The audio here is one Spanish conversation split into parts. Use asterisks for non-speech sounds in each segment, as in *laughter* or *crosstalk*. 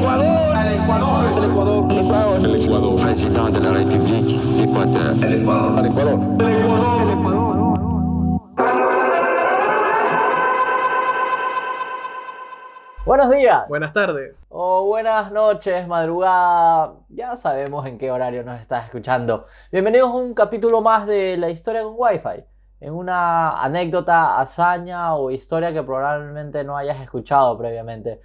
Ecuador. El Ecuador. El Ecuador. El Ecuador. El Ecuador. Presidente de la República Ecuador. El Ecuador. El Ecuador. El Ecuador. El Ecuador. Buenos días. Buenas tardes. O buenas noches, madrugada. Ya sabemos en qué horario nos estás escuchando. Bienvenidos a un capítulo más de la historia con Wi-Fi. En una anécdota, hazaña o historia que probablemente no hayas escuchado previamente.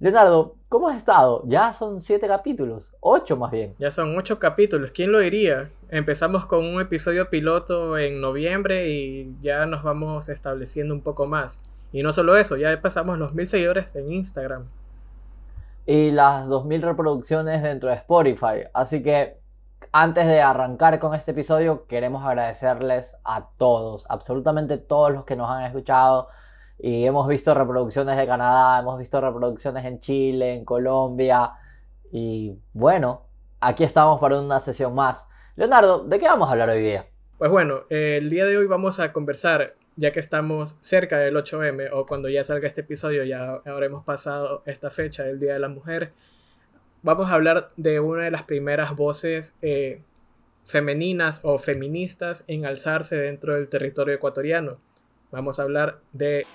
Leonardo, ¿cómo has estado? Ya son siete capítulos, ocho más bien. Ya son ocho capítulos, ¿quién lo diría? Empezamos con un episodio piloto en noviembre y ya nos vamos estableciendo un poco más. Y no solo eso, ya pasamos los mil seguidores en Instagram. Y las dos mil reproducciones dentro de Spotify. Así que antes de arrancar con este episodio, queremos agradecerles a todos, absolutamente todos los que nos han escuchado. Y hemos visto reproducciones de Canadá, hemos visto reproducciones en Chile, en Colombia. Y bueno, aquí estamos para una sesión más. Leonardo, ¿de qué vamos a hablar hoy día? Pues bueno, el día de hoy vamos a conversar ya que estamos cerca del 8M o cuando ya salga este episodio, ya habremos pasado esta fecha, el Día de la Mujer, vamos a hablar de una de las primeras voces eh, femeninas o feministas en alzarse dentro del territorio ecuatoriano. Vamos a hablar de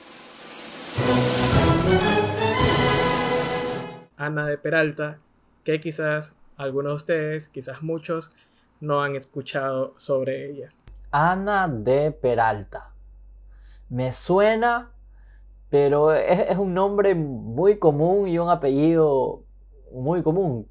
Ana de Peralta, que quizás algunos de ustedes, quizás muchos, no han escuchado sobre ella. Ana de Peralta me suena, pero es, un nombre muy común y un apellido muy común.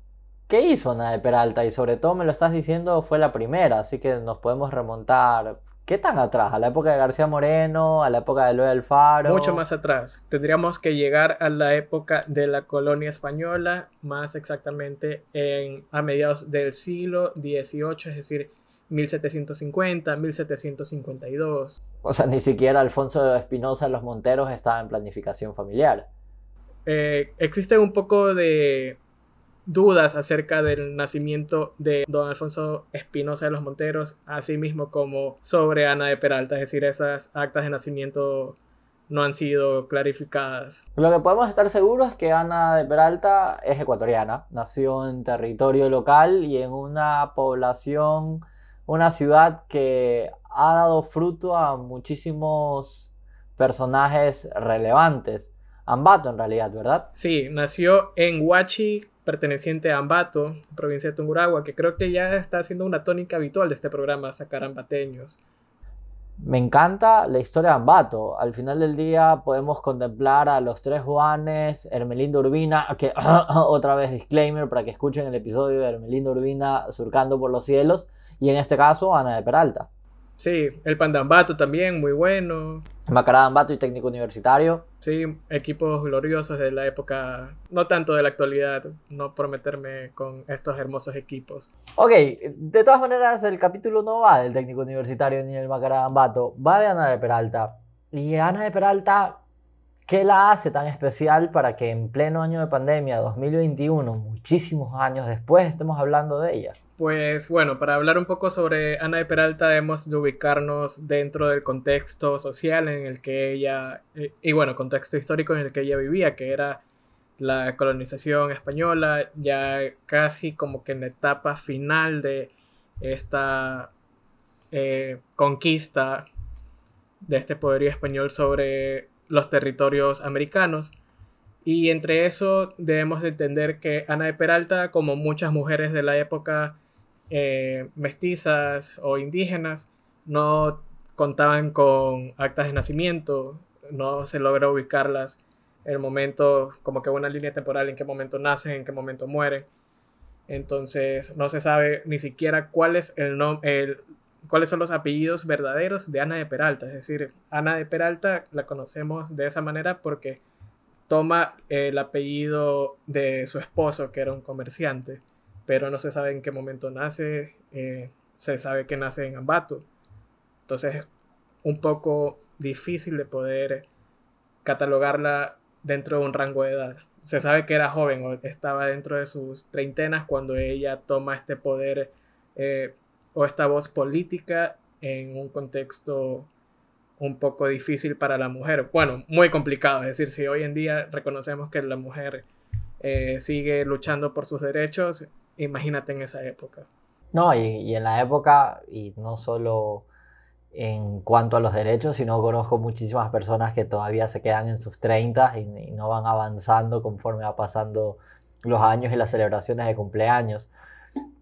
¿Qué hizo Ana de Peralta? Y sobre todo me lo estás diciendo, fue la primera, así que nos podemos remontar. ¿Qué tan atrás? ¿A la época de García Moreno? ¿A la época de Luis Alfaro? Mucho más atrás. Tendríamos que llegar a la época de la colonia española, más exactamente en, a mediados del siglo XVIII, es decir, 1750, 1752. O sea, ni siquiera Alfonso Espinosa Los Monteros estaba en planificación familiar. Eh, existen un poco de dudas acerca del nacimiento de don Alfonso Espinosa de los Monteros, así mismo como sobre Ana de Peralta, es decir, esas actas de nacimiento no han sido clarificadas. Lo que podemos estar seguros es que Ana de Peralta es ecuatoriana, nació en territorio local y en una población una ciudad que ha dado fruto a muchísimos personajes relevantes. Ambato en realidad, ¿verdad? Sí, nació en Huachi, perteneciente a Ambato, provincia de Tungurahua, que creo que ya está siendo una tónica habitual de este programa, sacar ambateños. Me encanta la historia de Ambato. Al final del día podemos contemplar a los tres Juanes, Hermelindo Urbina, que *coughs* otra vez disclaimer para que escuchen el episodio de Hermelindo Urbina surcando por los cielos y en este caso Ana de Peralta. Sí, el Pandambato también, muy bueno. Macará Ambato y técnico universitario. Sí, equipos gloriosos de la época, no tanto de la actualidad, no prometerme con estos hermosos equipos. Ok, de todas maneras el capítulo no va del técnico universitario ni del Macará Ambato, va de Ana de Peralta. Y Ana de Peralta, ¿qué la hace tan especial para que en pleno año de pandemia, 2021, muchísimos años después, estemos hablando de ella? Pues bueno, para hablar un poco sobre Ana de Peralta debemos de ubicarnos dentro del contexto social en el que ella, eh, y bueno, contexto histórico en el que ella vivía, que era la colonización española, ya casi como que en la etapa final de esta eh, conquista de este poderío español sobre los territorios americanos. Y entre eso debemos de entender que Ana de Peralta, como muchas mujeres de la época, eh, mestizas o indígenas no contaban con actas de nacimiento, no se logra ubicarlas el momento, como que una línea temporal en qué momento nacen, en qué momento mueren. Entonces no se sabe ni siquiera cuál es el, el cuáles son los apellidos verdaderos de Ana de Peralta. Es decir, Ana de Peralta la conocemos de esa manera porque toma el apellido de su esposo, que era un comerciante pero no se sabe en qué momento nace, eh, se sabe que nace en Ambato. Entonces es un poco difícil de poder catalogarla dentro de un rango de edad. Se sabe que era joven o estaba dentro de sus treintenas cuando ella toma este poder eh, o esta voz política en un contexto un poco difícil para la mujer. Bueno, muy complicado. Es decir, si hoy en día reconocemos que la mujer eh, sigue luchando por sus derechos, imagínate en esa época. No, y, y, en la época, y no solo en cuanto a los derechos, sino conozco muchísimas personas que todavía se quedan en sus 30 y, y no van avanzando conforme va pasando los años y las celebraciones de cumpleaños.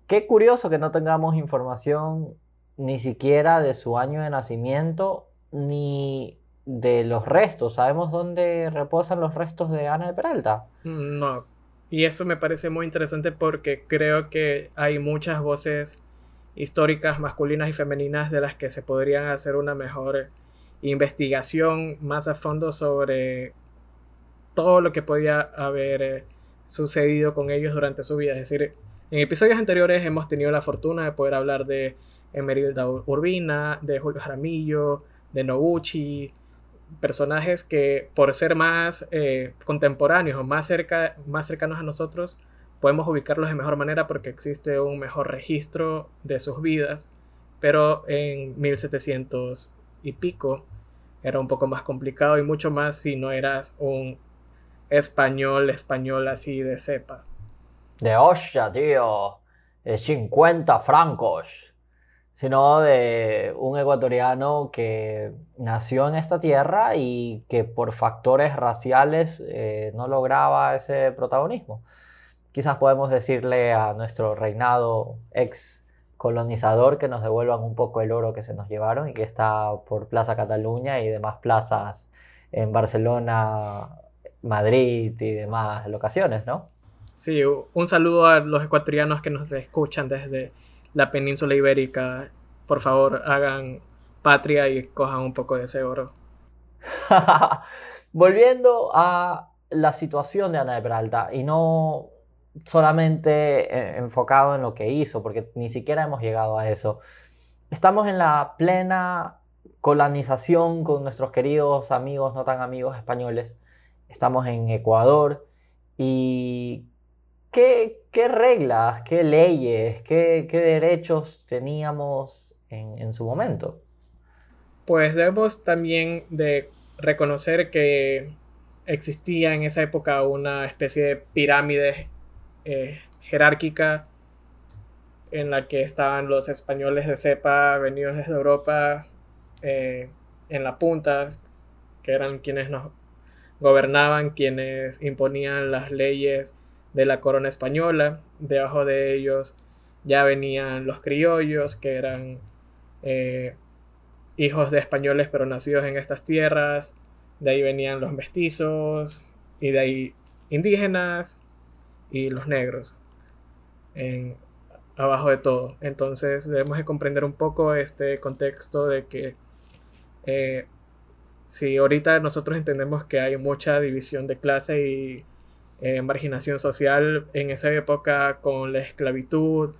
Qué curioso que no tengamos información ni siquiera de su año de nacimiento ni de los restos. ¿Sabemos dónde reposan los restos de Ana de Peralta? No. Y eso me parece muy interesante porque creo que hay muchas voces históricas masculinas y femeninas de las que se podrían hacer una mejor investigación más a fondo sobre todo lo que podía haber eh, sucedido con ellos durante su vida. Es decir, en episodios anteriores hemos tenido la fortuna de poder hablar de Emerilda Urbina, de Julio Jaramillo, de Noguchi, personajes que por ser más eh, contemporáneos o más, cerca, más cercanos a nosotros, podemos ubicarlos de mejor manera porque existe un mejor registro de sus vidas, pero en 1700 y pico era un poco más complicado y mucho más si no eras un español, español así de cepa. De hostia, tío, de 50 francos sino de un ecuatoriano que nació en esta tierra y que por factores raciales eh, no lograba ese protagonismo. Quizás podemos decirle a nuestro reinado ex colonizador que nos devuelvan un poco el oro que se nos llevaron y que está por Plaza Cataluña y demás plazas en Barcelona, Madrid y demás locaciones, ¿no? Sí, un saludo a los ecuatorianos que nos escuchan desde la península ibérica, por favor, hagan patria y cojan un poco de ese oro. *laughs* Volviendo a la situación de Ana de Peralta y no solamente eh, enfocado en lo que hizo, porque ni siquiera hemos llegado a eso. Estamos en la plena colonización con nuestros queridos amigos, no tan amigos españoles. Estamos en Ecuador y ¿qué, qué reglas, qué leyes, qué, qué derechos teníamos en, en, su momento? Pues debemos también de reconocer que existía en esa época una especie de pirámide eh, jerárquica en la que estaban los españoles de cepa venidos desde Europa eh, en la punta, que eran quienes nos gobernaban, quienes imponían las leyes de la corona española. Debajo de ellos ya venían los criollos, que eran eh, hijos de españoles pero nacidos en estas tierras. De ahí venían los mestizos y de ahí indígenas y los negros en, abajo de todo. Entonces debemos de comprender un poco este contexto de que eh, si ahorita nosotros entendemos que hay mucha división de clase y eh, marginación social en esa época con la esclavitud,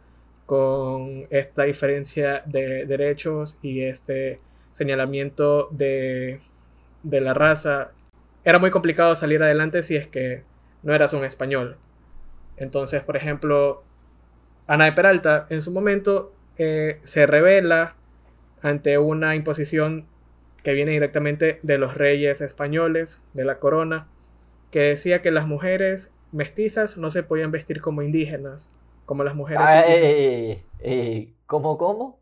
con esta diferencia de derechos y este señalamiento de, de la raza, era muy complicado salir adelante si es que no eras un español. Entonces, por ejemplo, Ana de Peralta en su momento eh, se revela ante una imposición que viene directamente de los reyes españoles, de la corona, que decía que las mujeres mestizas no se podían vestir como indígenas, como las mujeres. Ah, eh, eh, ¿Cómo, cómo?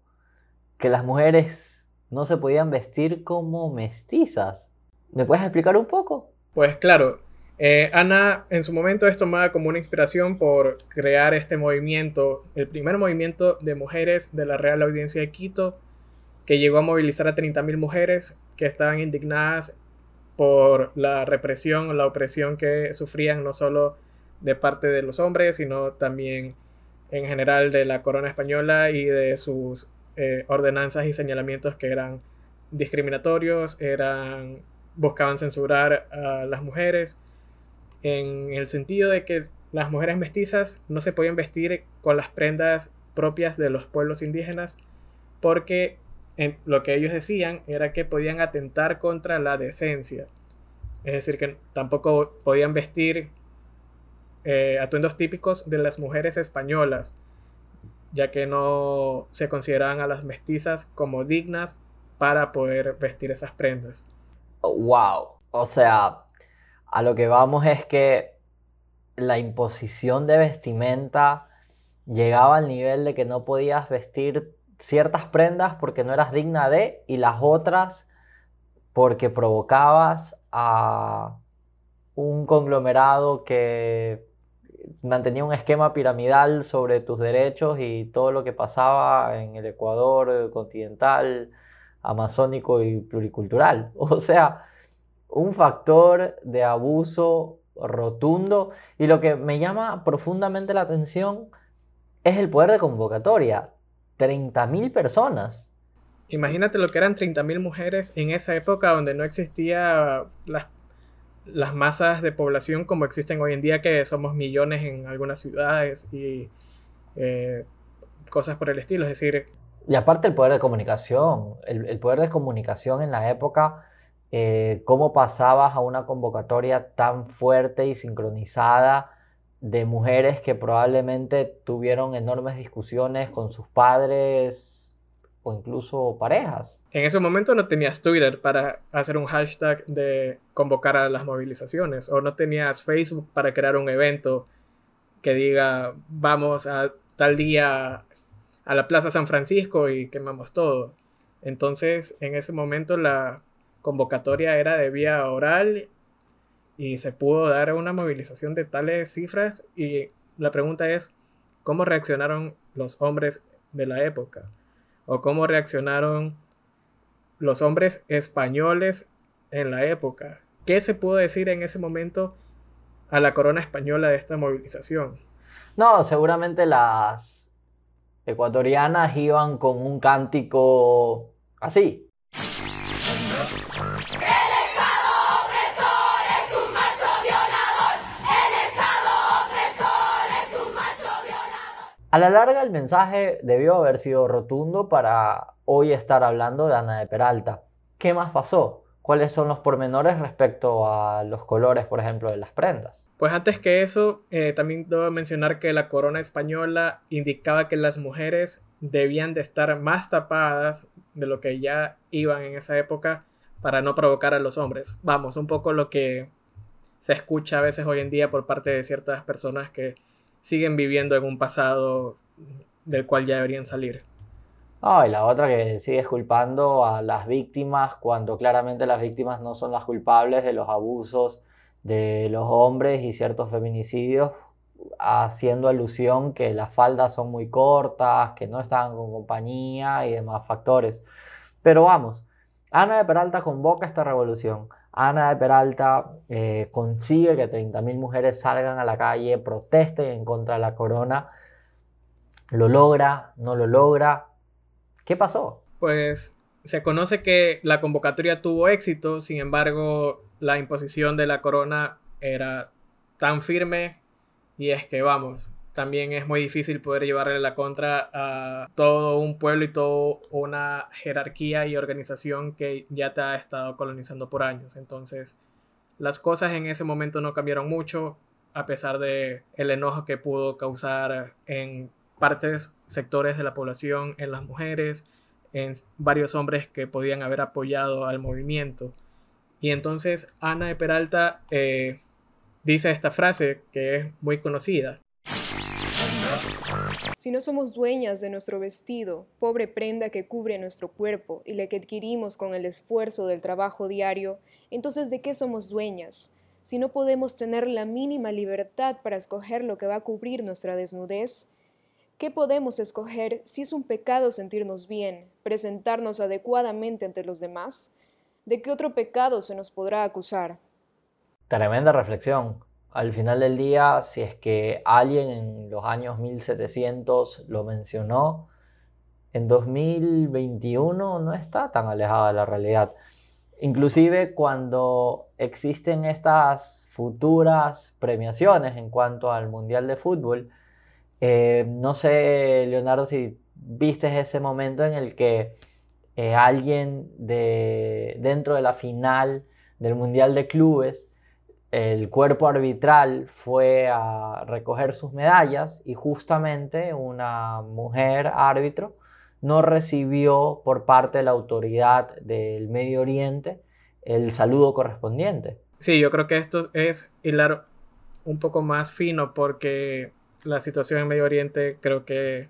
Que las mujeres no se podían vestir como mestizas. ¿Me puedes explicar un poco? Pues claro, eh, Ana en su momento es tomada como una inspiración por crear este movimiento, el primer movimiento de mujeres de la Real Audiencia de Quito, que llegó a movilizar a 30.000 mujeres que estaban indignadas por la represión o la opresión que sufrían no solo de parte de los hombres, sino también en general de la corona española y de sus eh, ordenanzas y señalamientos que eran discriminatorios, eran buscaban censurar a las mujeres en el sentido de que las mujeres mestizas no se podían vestir con las prendas propias de los pueblos indígenas porque lo que ellos decían era que podían atentar contra la decencia. Es decir, que tampoco podían vestir eh, atuendos típicos de las mujeres españolas, ya que no se consideraban a las mestizas como dignas para poder vestir esas prendas. ¡Wow! O sea, a lo que vamos es que la imposición de vestimenta llegaba al nivel de que no podías vestir ciertas prendas porque no eras digna de y las otras porque provocabas a un conglomerado que mantenía un esquema piramidal sobre tus derechos y todo lo que pasaba en el Ecuador continental, amazónico y pluricultural. *laughs* O sea, un factor de abuso rotundo y lo que me llama profundamente la atención es el poder de convocatoria. 30.000 personas. Imagínate lo que eran 30.000 mujeres en esa época donde no existía las, las masas de población como existen hoy en día, que somos millones en algunas ciudades y eh, cosas por el estilo. Es decir... Y aparte el poder de comunicación, el, poder de comunicación en la época, eh, cómo pasabas a una convocatoria tan fuerte y sincronizada de mujeres que probablemente tuvieron enormes discusiones con sus padres o incluso parejas. En ese momento no tenías Twitter para hacer un hashtag de convocar a las movilizaciones o no tenías Facebook para crear un evento que diga vamos a tal día a la Plaza San Francisco y quemamos todo. Entonces en ese momento la convocatoria era de vía oral y se pudo dar una movilización de tales cifras y la pregunta es, ¿cómo reaccionaron los hombres de la época? ¿O cómo reaccionaron los hombres españoles en la época? ¿Qué se pudo decir en ese momento a la corona española de esta movilización? No, seguramente las ecuatorianas iban con un cántico así. A la larga el mensaje debió haber sido rotundo para hoy estar hablando de Ana de Peralta. ¿Qué más pasó? ¿Cuáles son los pormenores respecto a los colores, por ejemplo, de las prendas? Pues antes que eso, eh, también debo mencionar que la corona española indicaba que las mujeres debían de estar más tapadas de lo que ya iban en esa época para no provocar a los hombres. Vamos, un poco lo que se escucha a veces hoy en día por parte de ciertas personas que siguen viviendo en un pasado del cual ya deberían salir. Ah, y la otra que sigue culpando a las víctimas cuando claramente las víctimas no son las culpables de los abusos de los hombres y ciertos feminicidios, haciendo alusión que las faldas son muy cortas, que no están con compañía y demás factores. Pero vamos, Ana de Peralta convoca esta revolución. Ana de Peralta eh, consigue que 30.000 mujeres salgan a la calle, protesten en contra de la corona. ¿Lo logra? ¿No lo logra? ¿Qué pasó? Pues se conoce que la convocatoria tuvo éxito, sin embargo, la imposición de la corona era tan firme y es que, vamos, también es muy difícil poder llevarle la contra a todo un pueblo y toda una jerarquía y organización que ya te ha estado colonizando por años. Entonces, las cosas en ese momento no cambiaron mucho, a pesar de el enojo que pudo causar en partes, sectores de la población, en las mujeres, en varios hombres que podían haber apoyado al movimiento. Y entonces Ana de Peralta eh, dice esta frase que es muy conocida. Si no somos dueñas de nuestro vestido, pobre prenda que cubre nuestro cuerpo y la que adquirimos con el esfuerzo del trabajo diario, entonces ¿de qué somos dueñas? Si no podemos tener la mínima libertad para escoger lo que va a cubrir nuestra desnudez, ¿qué podemos escoger si es un pecado sentirnos bien, presentarnos adecuadamente ante los demás? ¿De qué otro pecado se nos podrá acusar? Tremenda reflexión al final del día, si es que alguien en los años 1700 lo mencionó, en 2021 no está tan alejada de la realidad. Inclusive cuando existen estas futuras premiaciones en cuanto al Mundial de Fútbol, eh, no sé, Leonardo, si viste ese momento en el que eh, alguien de, dentro de la final del Mundial de Clubes el cuerpo arbitral fue a recoger sus medallas y justamente una mujer árbitro no recibió por parte de la autoridad del Medio Oriente el saludo correspondiente. Sí, yo creo que esto es hilar un poco más fino porque la situación en Medio Oriente creo que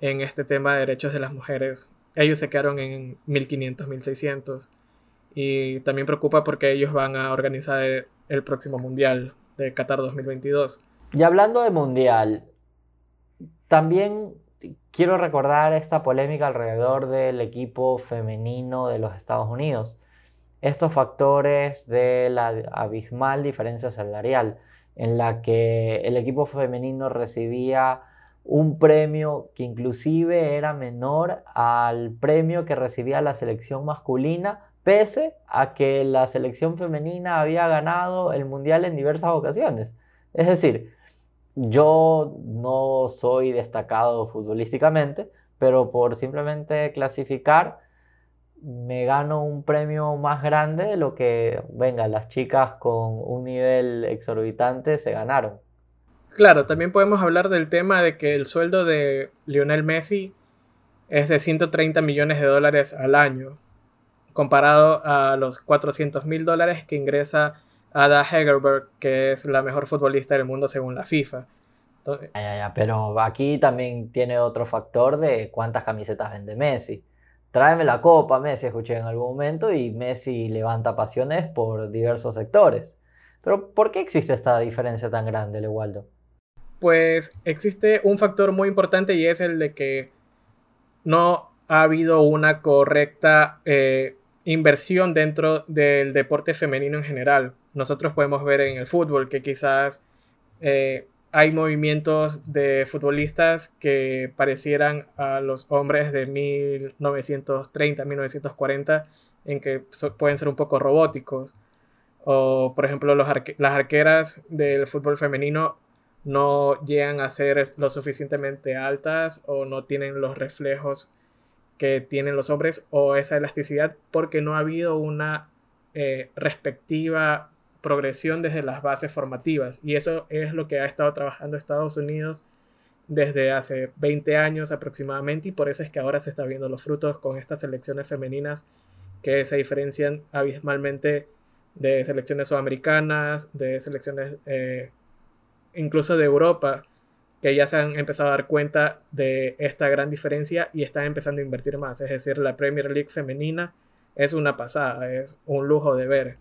en este tema de derechos de las mujeres, ellos se quedaron en 1500, 1600 y también preocupa porque ellos van a organizar el, próximo Mundial de Qatar 2022. Y hablando de Mundial, también quiero recordar esta polémica alrededor del equipo femenino de los Estados Unidos. Estos factores de la abismal diferencia salarial en la que el equipo femenino recibía un premio que inclusive era menor al premio que recibía la selección masculina, pese a que la selección femenina había ganado el mundial en diversas ocasiones. Es decir, yo no soy destacado futbolísticamente, pero por simplemente clasificar me gano un premio más grande de lo que, venga, las chicas con un nivel exorbitante se ganaron. Claro, también podemos hablar del tema de que el sueldo de Lionel Messi es de 130 millones de dólares al año, comparado a los 400 mil dólares que ingresa Ada Hegerberg, que es la mejor futbolista del mundo según la FIFA. pero aquí también tiene otro factor de cuántas camisetas vende Messi. Tráeme la copa, Messi, escuché en algún momento, y Messi levanta pasiones por diversos sectores. Pero ¿por qué existe esta diferencia tan grande, Lewaldo? Pues existe un factor muy importante y es el de que no ha habido una correcta eh, inversión dentro del deporte femenino en general. Nosotros podemos ver en el fútbol que quizás eh, hay movimientos de futbolistas que parecieran a los hombres de 1930, 1940, en que pueden ser un poco robóticos. O, por ejemplo, las arqueras del fútbol femenino no llegan a ser lo suficientemente altas o no tienen los reflejos que tienen los hombres o esa elasticidad porque no ha habido una eh, respectiva progresión desde las bases formativas. Y eso es lo que ha estado trabajando Estados Unidos desde hace 20 años aproximadamente y por eso es que ahora se están viendo los frutos con estas selecciones femeninas que se diferencian abismalmente de selecciones sudamericanas, de selecciones eh, incluso de Europa, que ya se han empezado a dar cuenta de esta gran diferencia y están empezando a invertir más. Es decir, la Premier League femenina es una pasada, es un lujo de ver.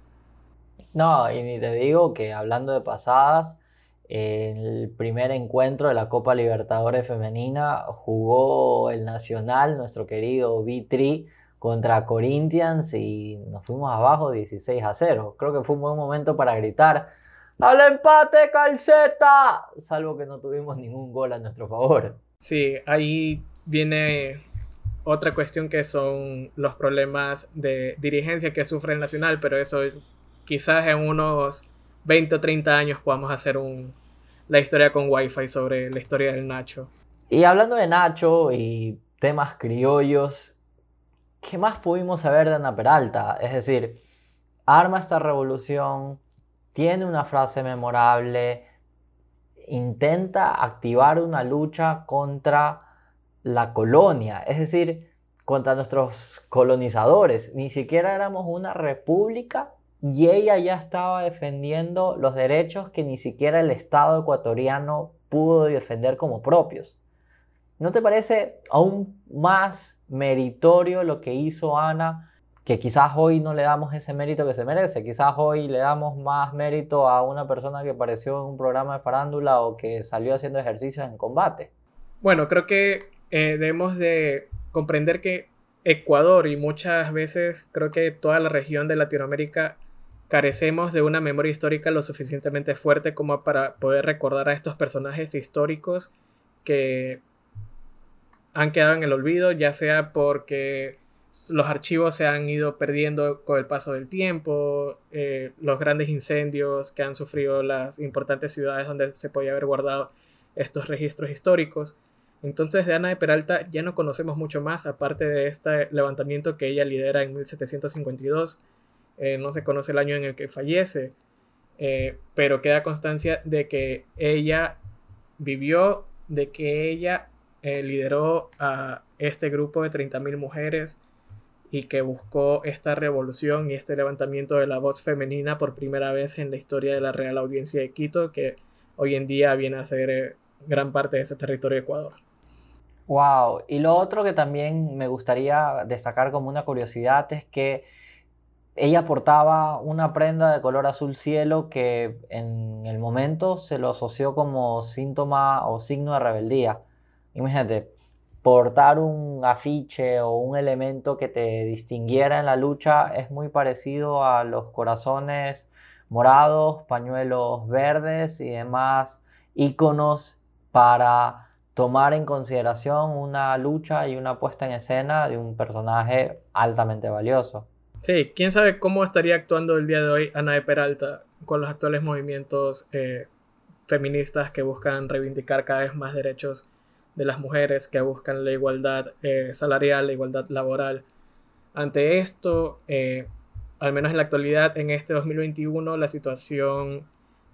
No, y ni te digo que hablando de pasadas, el primer encuentro de la Copa Libertadores Femenina jugó el Nacional, nuestro querido Vitri, contra Corinthians y nos fuimos abajo 16 a 0. Creo que fue un buen momento para gritar ¡Al empate, calceta! Salvo que no tuvimos ningún gol a nuestro favor. Sí, ahí viene otra cuestión que son los problemas de dirigencia que sufre el Nacional, pero eso quizás en unos 20 o 30 años podamos hacer un, la historia con Wi-Fi sobre la historia del Nacho. Y hablando de Nacho y temas criollos, ¿qué más pudimos saber de Ana Peralta? Es decir, arma esta revolución, tiene una frase memorable, intenta activar una lucha contra la colonia, es decir, contra nuestros colonizadores. Ni siquiera éramos una república y ella ya estaba defendiendo los derechos que ni siquiera el Estado ecuatoriano pudo defender como propios. ¿No te parece aún más meritorio lo que hizo Ana? Que quizás hoy no le damos ese mérito que se merece, quizás hoy le damos más mérito a una persona que apareció en un programa de farándula o que salió haciendo ejercicios en combate. Bueno, creo que eh, debemos de comprender que Ecuador y muchas veces creo que toda la región de Latinoamérica carecemos de una memoria histórica lo suficientemente fuerte como para poder recordar a estos personajes históricos que han quedado en el olvido, ya sea porque los archivos se han ido perdiendo con el paso del tiempo, eh, los grandes incendios que han sufrido las importantes ciudades donde se podía haber guardado estos registros históricos. Entonces de Ana de Peralta ya no conocemos mucho más, aparte de este levantamiento que ella lidera en 1752 eh, no se conoce el año en el que fallece, eh, pero queda constancia de que ella vivió, de que ella lideró a este grupo de 30.000 mujeres y que buscó esta revolución y este levantamiento de la voz femenina por primera vez en la historia de la Real Audiencia de Quito, que hoy en día viene a ser eh, gran parte de ese territorio de Ecuador. Wow, y lo otro que también me gustaría destacar como una curiosidad es que ella portaba una prenda de color azul cielo que en el momento se lo asoció como síntoma o signo de rebeldía. Imagínate, portar un afiche o un elemento que te distinguiera en la lucha es muy parecido a los corazones morados, pañuelos verdes y demás iconos para tomar en consideración una lucha y una puesta en escena de un personaje altamente valioso. Sí, quién sabe cómo estaría actuando el día de hoy Ana de Peralta con los actuales movimientos eh, feministas que buscan reivindicar cada vez más derechos de las mujeres, que buscan la igualdad eh, salarial, la igualdad laboral. Ante esto, eh, al menos en la actualidad, en este 2021, la situación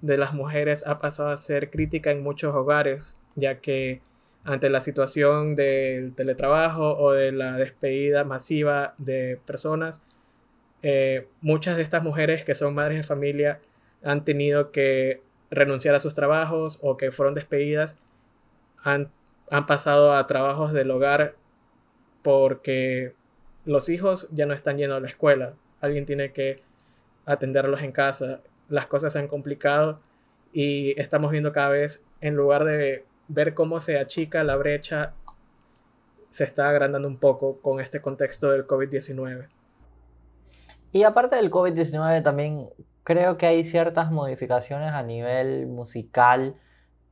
de las mujeres ha pasado a ser crítica en muchos hogares, ya que ante la situación del teletrabajo o de la despedida masiva de personas, eh, muchas de estas mujeres que son madres de familia han tenido que renunciar a sus trabajos o que fueron despedidas, han, han pasado a trabajos del hogar porque los hijos ya no están yendo a la escuela, alguien tiene que atenderlos en casa, las cosas se han complicado y estamos viendo cada vez, en lugar de ver cómo se achica la brecha se está agrandando un poco con este contexto del COVID-19. Y aparte del COVID-19 también creo que hay ciertas modificaciones a nivel musical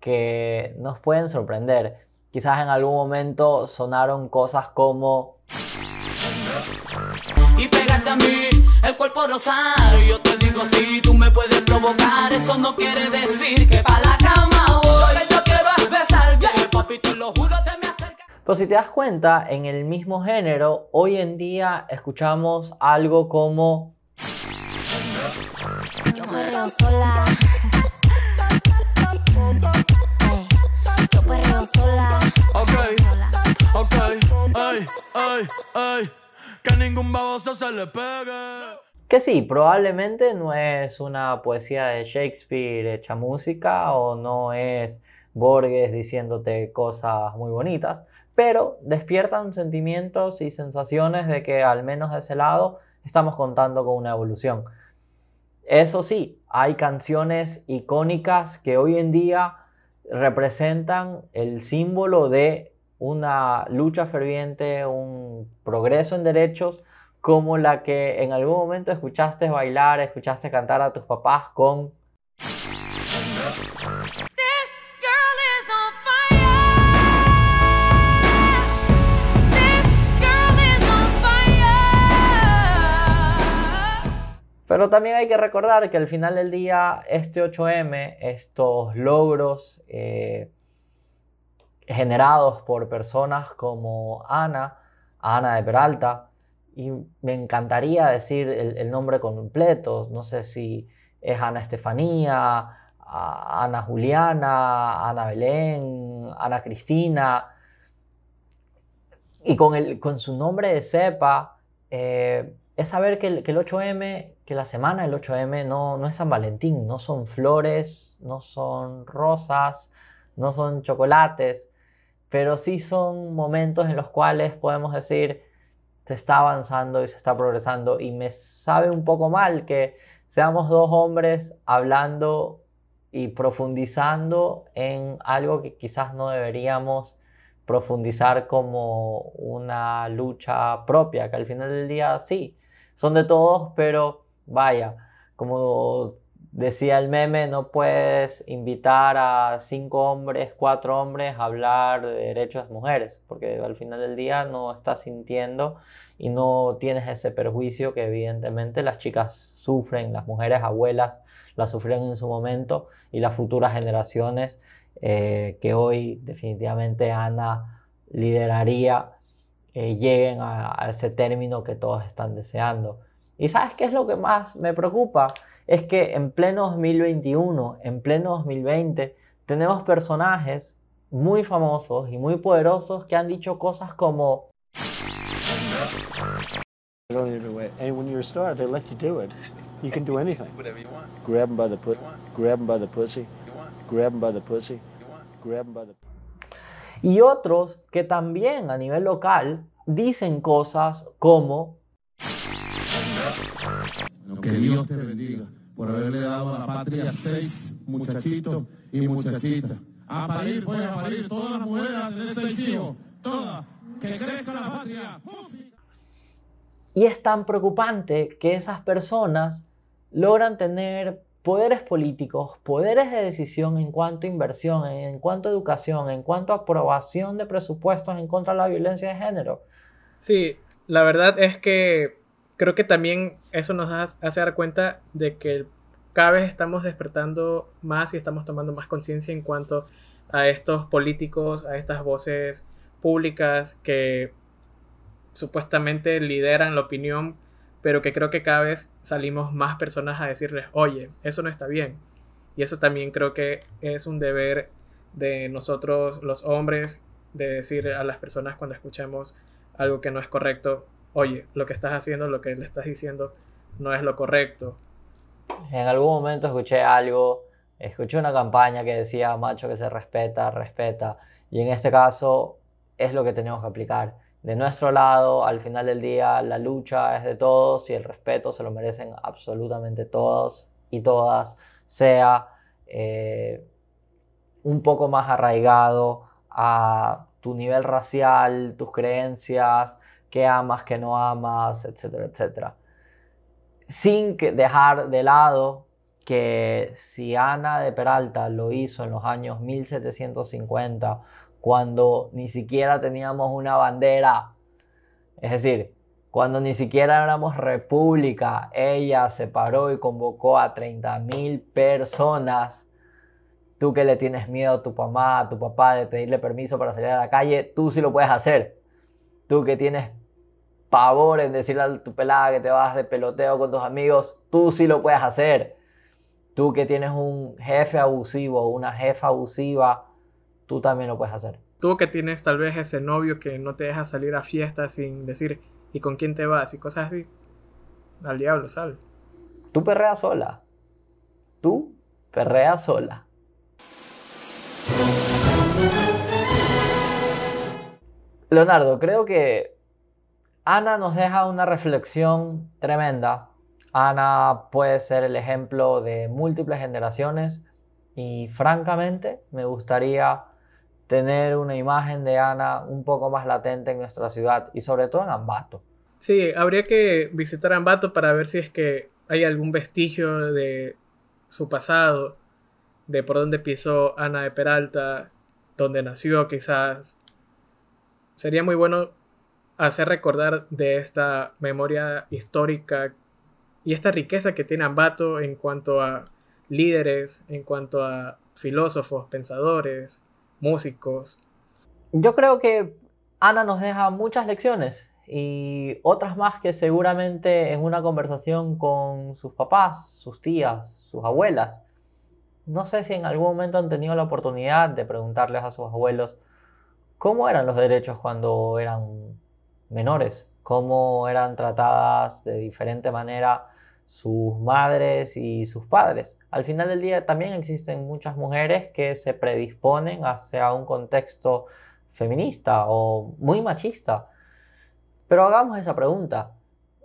que nos pueden sorprender. Quizás en algún momento sonaron cosas como... Y pegarte a mí, el cuerpo rosado, yo te digo si tú me puedes provocar, eso no quiere decir que para la cama pero si te das cuenta, en el mismo género, hoy en día escuchamos algo como... Yo perreo sola. Yo perreo sola. Ok, ok, ay, ay, ay. Que ningún baboso se le pegue. Que sí, probablemente no es una poesía de Shakespeare hecha música o no es Borges diciéndote cosas muy bonitas, pero despiertan sentimientos y sensaciones de que al menos de ese lado estamos contando con una evolución. Eso sí, hay canciones icónicas que hoy en día representan el símbolo de una lucha ferviente, un progreso en derechos, como la que en algún momento escuchaste bailar, escuchaste cantar a tus papás con Pero también hay que recordar que al final del día, este 8M, estos logros eh, generados por personas como Ana, Ana de Peralta, y me encantaría decir el, nombre completo, no sé si es Ana Estefanía, Ana Juliana, Ana Belén, Ana Cristina, y con, el, con su nombre de cepa, eh, es saber que el, que el 8M que la semana del 8M no, no es San Valentín, no son flores, no son rosas, no son chocolates, pero sí son momentos en los cuales podemos decir se está avanzando y se está progresando. Y me sabe un poco mal que seamos dos hombres hablando y profundizando en algo que quizás no deberíamos profundizar como una lucha propia, que al final del día sí, son de todos, pero vaya, como decía el meme, no puedes invitar a cinco hombres, cuatro hombres a hablar de derechos de mujeres, porque al final del día no estás sintiendo y no tienes ese perjuicio que evidentemente las chicas sufren, las mujeres abuelas las sufrieron en su momento y las futuras generaciones eh, que hoy definitivamente Ana lideraría eh, lleguen a ese término que todos están deseando. Y sabes qué es lo que más me preocupa? Es que en pleno 2021, en pleno 2020, tenemos personajes muy famosos y muy poderosos que han dicho cosas como... And when you're a star, they let you do it. You can do anything. Whatever you want. Grab them by the, grab them by the pussy. grab by the pussy. Grab by the... Y otros que también a nivel local dicen cosas como... Que Dios te bendiga por haberle dado a la patria seis muchachitos y muchachitas. A parir, pues a parir todas las mujeres de seis hijos, todas, que crezca la patria. Y es tan preocupante que esas personas logran tener poderes políticos, poderes de decisión en cuanto a inversión, en cuanto a educación, en cuanto a aprobación de presupuestos en contra de la violencia de género. Sí, la verdad es que creo que también eso nos hace dar cuenta de que cada vez estamos despertando más y estamos tomando más conciencia en cuanto a estos políticos, a estas voces públicas que supuestamente lideran la opinión, pero que creo que cada vez salimos más personas a decirles, oye, eso no está bien. Y eso también creo que es un deber de nosotros los hombres, de decir a las personas cuando escuchamos algo que no es correcto, oye, lo que estás haciendo, lo que le estás diciendo, no es lo correcto. En algún momento escuché algo, escuché una campaña que decía, macho que se respeta, respeta. Y en este caso es lo que tenemos que aplicar. De nuestro lado, al final del día, la lucha es de todos y el respeto se lo merecen absolutamente todos y todas, sea eh, un poco más arraigado a tu nivel racial, tus creencias, qué amas, qué no amas, etcétera, etcétera. Sin dejar de lado que si Ana de Peralta lo hizo en los años 1750, cuando ni siquiera teníamos una bandera, es decir, cuando ni siquiera éramos república, ella se paró y convocó a 30.000 personas. Tú que le tienes miedo a tu mamá, a tu papá de pedirle permiso para salir a la calle, tú sí lo puedes hacer. Tú que tienes pavor en decirle a tu pelada que te vas de peloteo con tus amigos, tú sí lo puedes hacer. Tú que tienes un jefe abusivo, una jefa abusiva, tú también lo puedes hacer. Tú que tienes tal vez ese novio que no te deja salir a fiestas sin decir ¿y con quién te vas? y cosas así. Al diablo, sal. Tú perreas sola. Tú perreas sola. Leonardo, creo que Ana nos deja una reflexión tremenda. Ana puede ser el ejemplo de múltiples generaciones y francamente me gustaría tener una imagen de Ana un poco más latente en nuestra ciudad y sobre todo en Ambato. Sí, habría que visitar Ambato para ver si es que hay algún vestigio de su pasado, de por dónde pisó Ana de Peralta, dónde nació quizás. Sería muy bueno hacer recordar de esta memoria histórica y esta riqueza que tiene Ambato en cuanto a líderes, en cuanto a filósofos, pensadores, músicos. Yo creo que Ana nos deja muchas lecciones y otras más que seguramente en una conversación con sus papás, sus tías, sus abuelas. No sé si en algún momento han tenido la oportunidad de preguntarles a sus abuelos cómo eran los derechos cuando eran menores, cómo eran tratadas de diferente manera sus madres y sus padres. Al final del día también existen muchas mujeres que se predisponen hacia un contexto feminista o muy machista. Pero hagamos esa pregunta.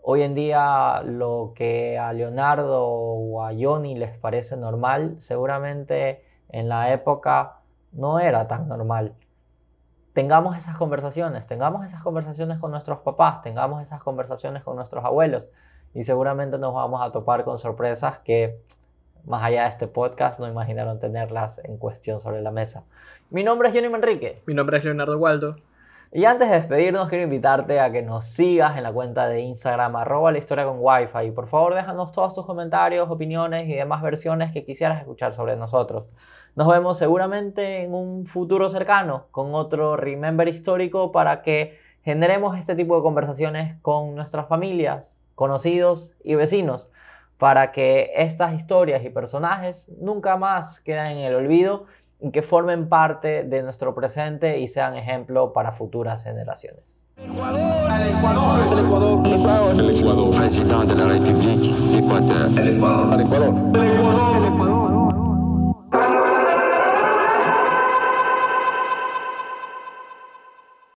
Hoy en día lo que a Leonardo o a Johnny les parece normal, seguramente en la época no era tan normal tengamos esas conversaciones, tengamos esas conversaciones con nuestros papás, tengamos esas conversaciones con nuestros abuelos y seguramente nos vamos a topar con sorpresas que más allá de este podcast no imaginaron tenerlas en cuestión sobre la mesa. Mi nombre es Johnny Manrique. Mi nombre es Leonardo Waldo. Y antes de despedirnos, quiero invitarte a que nos sigas en la cuenta de Instagram, arroba la historia con Wi-Fi. Y por favor, déjanos todos tus comentarios, opiniones y demás versiones que quisieras escuchar sobre nosotros. Nos vemos seguramente en un futuro cercano con otro Remember histórico para que generemos este tipo de conversaciones con nuestras familias, conocidos y vecinos, para que estas historias y personajes nunca más queden en el olvido y que formen parte de nuestro presente y sean ejemplo para futuras generaciones. Ecuador, el Ecuador, el Ecuador, el Ecuador, de la República, Ecuador, el Ecuador, el Ecuador, el Ecuador.